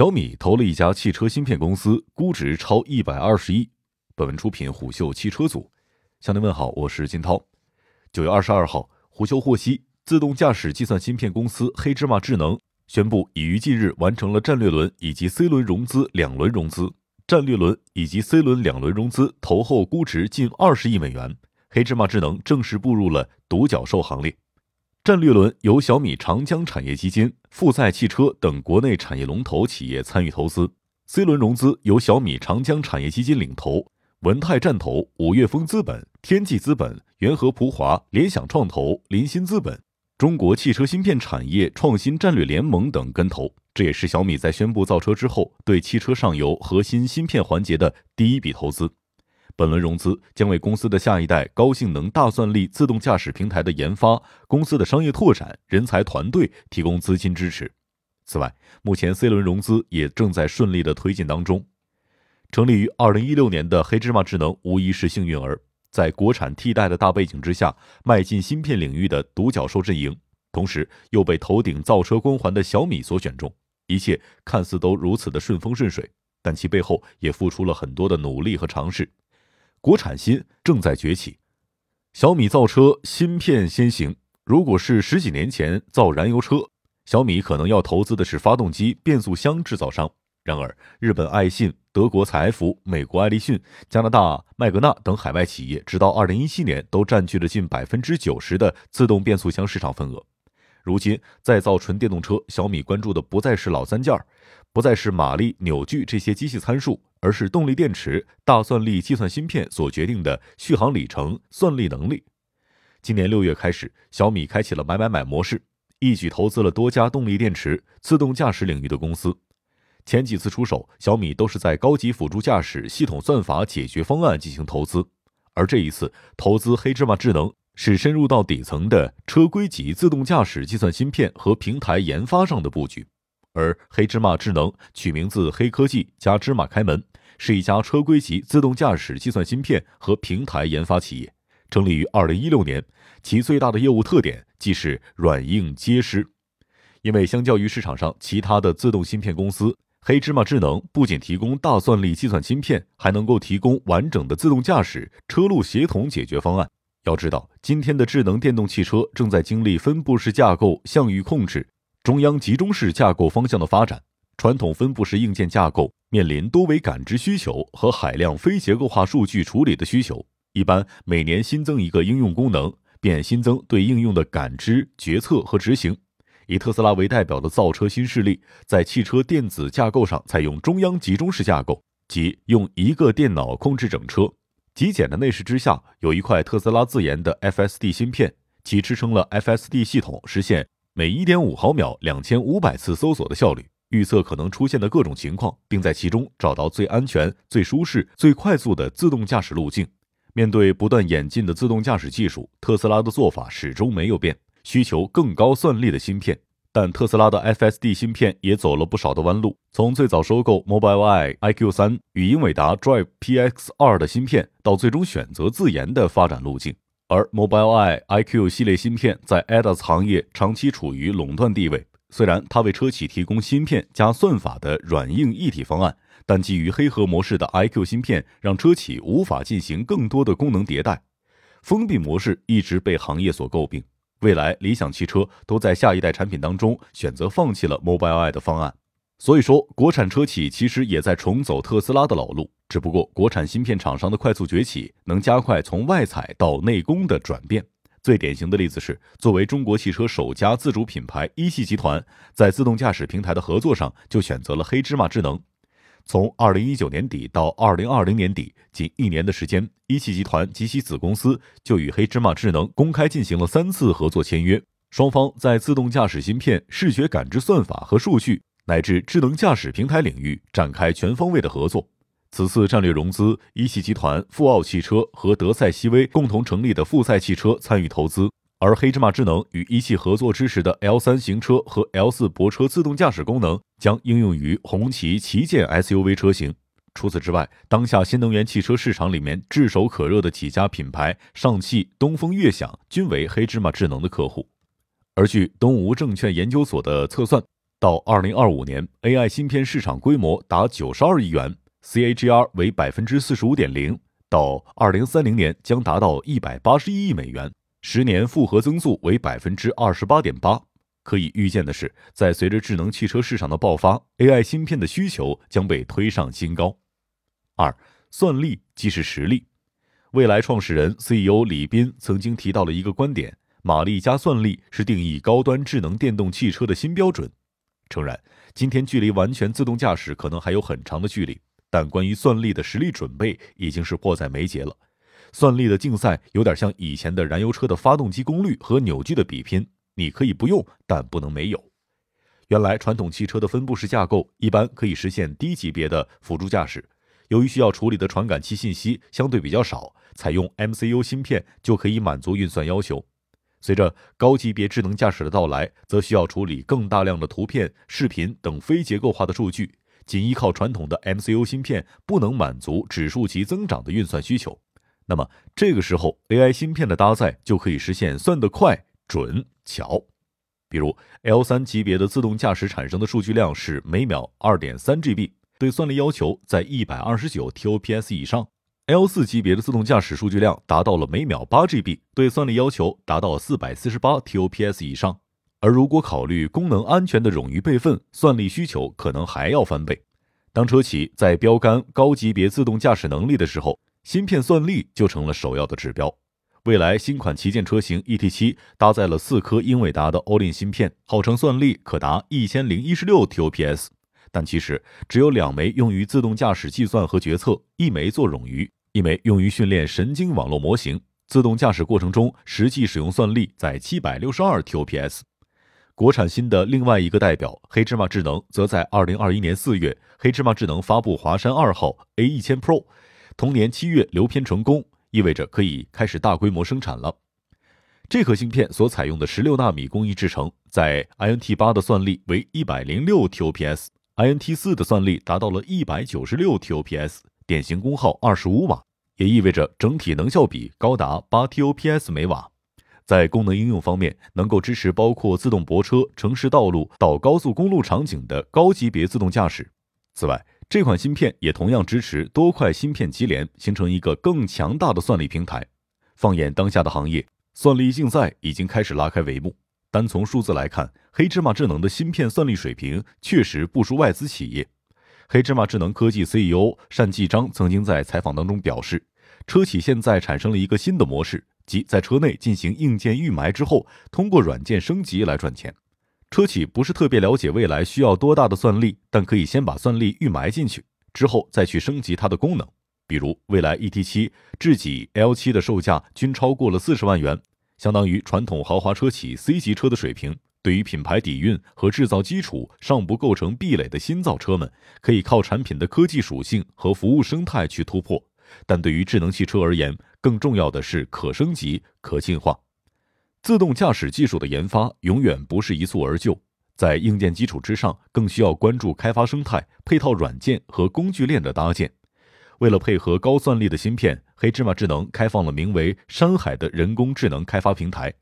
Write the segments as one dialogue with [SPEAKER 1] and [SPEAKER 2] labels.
[SPEAKER 1] 小米投了一家汽车芯片公司，估值超一百二十亿。本文出品虎嗅汽车组。向您问好，我是金涛。九月二十二号，虎嗅获悉，自动驾驶计算芯片公司黑芝麻智能宣布，已于近日完成了战略轮以及 C 轮融资两轮融资。战略轮以及 C 轮两轮融资投后估值近二十亿美元，黑芝麻智能正式步入了独角兽行列。战略轮由小米长江产业基金、富赛汽车等国内产业龙头企业参与投资；C 轮融资由小米长江产业基金领投，文泰战投、五岳峰资本、天际资本、元和普华、联想创投、林鑫资本、中国汽车芯片产业创新战略联盟等跟投。这也是小米在宣布造车之后对汽车上游核心芯片环节的第一笔投资。本轮融资将为公司的下一代高性能大算力自动驾驶平台的研发、公司的商业拓展、人才团队提供资金支持。此外，目前 C 轮融资也正在顺利的推进当中。成立于2016年的黑芝麻智能无疑是幸运儿，在国产替代的大背景之下，迈进芯片领域的独角兽阵营，同时又被头顶造车光环的小米所选中，一切看似都如此的顺风顺水，但其背后也付出了很多的努力和尝试。国产芯正在崛起，小米造车芯片先行。如果是十几年前造燃油车，小米可能要投资的是发动机、变速箱制造商。然而，日本爱信、德国采埃孚、美国爱立信、加拿大麦格纳等海外企业，直到二零一七年都占据了近百分之九十的自动变速箱市场份额。如今再造纯电动车，小米关注的不再是老三件儿，不再是马力、扭矩这些机器参数。而是动力电池、大算力计算芯片所决定的续航里程、算力能力。今年六月开始，小米开启了买买买模式，一举投资了多家动力电池、自动驾驶领域的公司。前几次出手，小米都是在高级辅助驾驶系统算法解决方案进行投资，而这一次投资黑芝麻智能，是深入到底层的车规级自动驾驶计算芯片和平台研发上的布局。而黑芝麻智能取名字黑科技加芝麻开门，是一家车规级自动驾驶计算芯片和平台研发企业，成立于二零一六年。其最大的业务特点即是软硬皆施，因为相较于市场上其他的自动芯片公司，黑芝麻智能不仅提供大算力计算芯片，还能够提供完整的自动驾驶车路协同解决方案。要知道，今天的智能电动汽车正在经历分布式架构、向域控制。中央集中式架构方向的发展，传统分布式硬件架构面临多维感知需求和海量非结构化数据处理的需求。一般每年新增一个应用功能，便新增对应用的感知、决策和执行。以特斯拉为代表的造车新势力，在汽车电子架构上采用中央集中式架构，即用一个电脑控制整车。极简的内饰之下，有一块特斯拉自研的 FSD 芯片，其支撑了 FSD 系统实现。每一点五毫秒两千五百次搜索的效率，预测可能出现的各种情况，并在其中找到最安全、最舒适、最快速的自动驾驶路径。面对不断演进的自动驾驶技术，特斯拉的做法始终没有变，需求更高算力的芯片。但特斯拉的 FSD 芯片也走了不少的弯路，从最早收购 Mobileye iQ 三与英伟达 Drive PX 二的芯片，到最终选择自研的发展路径。而 Mobileye iQ 系列芯片在 ADAS 行业长期处于垄断地位。虽然它为车企提供芯片加算法的软硬一体方案，但基于黑盒模式的 iQ 芯片让车企无法进行更多的功能迭代。封闭模式一直被行业所诟病。未来，理想汽车都在下一代产品当中选择放弃了 Mobileye 的方案。所以说，国产车企其实也在重走特斯拉的老路。只不过，国产芯片厂商的快速崛起，能加快从外采到内供的转变。最典型的例子是，作为中国汽车首家自主品牌，一汽集团在自动驾驶平台的合作上，就选择了黑芝麻智能。从二零一九年底到二零二零年底，仅一年的时间，一汽集团及其子公司就与黑芝麻智能公开进行了三次合作签约，双方在自动驾驶芯片、视觉感知算法和数据，乃至智能驾驶平台领域展开全方位的合作。此次战略融资，一汽集团、富奥汽车和德赛西威共同成立的富赛汽车参与投资，而黑芝麻智能与一汽合作支持的 L 三行车和 L 四泊车自动驾驶功能将应用于红旗旗舰 SUV 车型。除此之外，当下新能源汽车市场里面炙手可热的几家品牌，上汽、东风、悦享均为黑芝麻智能的客户。而据东吴证券研究所的测算。到二零二五年，AI 芯片市场规模达九十二亿元，CAGR 为百分之四十五点零；到二零三零年将达到一百八十一亿美元，十年复合增速为百分之二十八点八。可以预见的是，在随着智能汽车市场的爆发，AI 芯片的需求将被推上新高。二，算力即是实力。蔚来创始人 CEO 李斌曾经提到了一个观点：马力加算力是定义高端智能电动汽车的新标准。诚然，今天距离完全自动驾驶可能还有很长的距离，但关于算力的实力准备已经是迫在眉睫了。算力的竞赛有点像以前的燃油车的发动机功率和扭矩的比拼，你可以不用，但不能没有。原来传统汽车的分布式架构一般可以实现低级别的辅助驾驶。由于需要处理的传感器信息相对比较少，采用 MCU 芯片就可以满足运算要求。随着高级别智能驾驶的到来，则需要处理更大量的图片、视频等非结构化的数据，仅依靠传统的 MCU 芯片不能满足指数级增长的运算需求。那么这个时候，AI 芯片的搭载就可以实现算得快、准、巧。比如 L3 级别的自动驾驶产生的数据量是每秒2.3 GB。对算力要求在一百二十九 TOPS 以上，L 四级别的自动驾驶数据量达到了每秒八 GB，对算力要求达到四百四十八 TOPS 以上。而如果考虑功能安全的冗余备份，算力需求可能还要翻倍。当车企在标杆高级别自动驾驶能力的时候，芯片算力就成了首要的指标。未来新款旗舰车型 ET 七搭载了四颗英伟达的 All-in 芯片，号称算力可达一千零一十六 TOPS。但其实只有两枚用于自动驾驶计算和决策，一枚做冗余，一枚用于训练神经网络模型。自动驾驶过程中实际使用算力在七百六十二 TOPS。国产新的另外一个代表黑芝麻智能，则在二零二一年四月，黑芝麻智能发布华山二号 A 一千 Pro，同年七月流片成功，意味着可以开始大规模生产了。这颗芯片所采用的十六纳米工艺制成，在 INT 八的算力为一百零六 TOPS。INT 四的算力达到了一百九十六 TOPS，典型功耗二十五瓦，也意味着整体能效比高达八 TOPS 每瓦。在功能应用方面，能够支持包括自动泊车、城市道路到高速公路场景的高级别自动驾驶。此外，这款芯片也同样支持多块芯片级联，形成一个更强大的算力平台。放眼当下的行业，算力竞赛已经开始拉开帷幕。单从数字来看，黑芝麻智能的芯片算力水平确实不输外资企业。黑芝麻智能科技 CEO 单继章曾经在采访当中表示，车企现在产生了一个新的模式，即在车内进行硬件预埋之后，通过软件升级来赚钱。车企不是特别了解未来需要多大的算力，但可以先把算力预埋进去，之后再去升级它的功能。比如，蔚来 ET7、智己 L7 的售价均超过了四十万元。相当于传统豪华车企 C 级车的水平，对于品牌底蕴和制造基础尚不构成壁垒的新造车们，可以靠产品的科技属性和服务生态去突破。但对于智能汽车而言，更重要的是可升级、可进化。自动驾驶技术的研发永远不是一蹴而就，在硬件基础之上，更需要关注开发生态、配套软件和工具链的搭建。为了配合高算力的芯片，黑芝麻智能开放了名为“山海”的人工智能开发平台。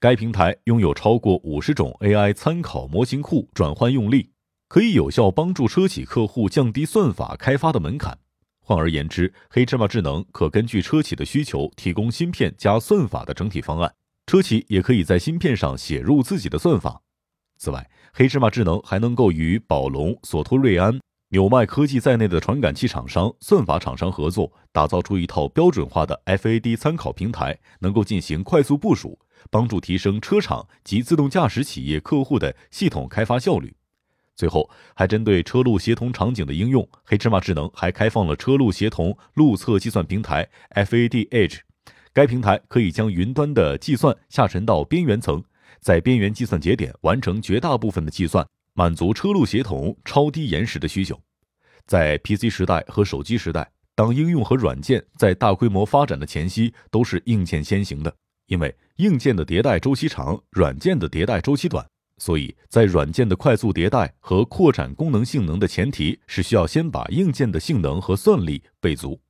[SPEAKER 1] 该平台拥有超过五十种 AI 参考模型库转换用例，可以有效帮助车企客户降低算法开发的门槛。换而言之，黑芝麻智能可根据车企的需求提供芯片加算法的整体方案，车企也可以在芯片上写入自己的算法。此外，黑芝麻智能还能够与宝龙、索托瑞安。纽麦科技在内的传感器厂商、算法厂商合作，打造出一套标准化的 FAD 参考平台，能够进行快速部署，帮助提升车厂及自动驾驶企业客户的系统开发效率。最后，还针对车路协同场景的应用，黑芝麻智能还开放了车路协同路测计算平台 FAD Edge。该平台可以将云端的计算下沉到边缘层，在边缘计算节点完成绝大部分的计算。满足车路协同超低延时的需求，在 PC 时代和手机时代，当应用和软件在大规模发展的前夕，都是硬件先行的。因为硬件的迭代周期长，软件的迭代周期短，所以在软件的快速迭代和扩展功能性能的前提是需要先把硬件的性能和算力备足。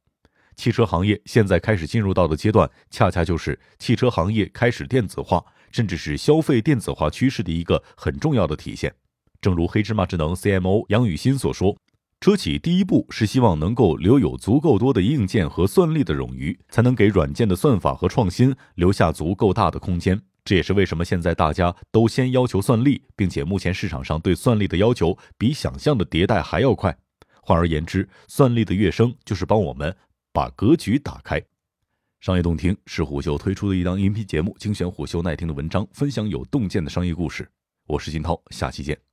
[SPEAKER 1] 汽车行业现在开始进入到的阶段，恰恰就是汽车行业开始电子化，甚至是消费电子化趋势的一个很重要的体现。正如黑芝麻智能 CMO 杨宇新所说，车企第一步是希望能够留有足够多的硬件和算力的冗余，才能给软件的算法和创新留下足够大的空间。这也是为什么现在大家都先要求算力，并且目前市场上对算力的要求比想象的迭代还要快。换而言之，算力的跃升就是帮我们把格局打开。商业洞听是虎嗅推出的一档音频节目，精选虎嗅耐听的文章，分享有洞见的商业故事。我是金涛，下期见。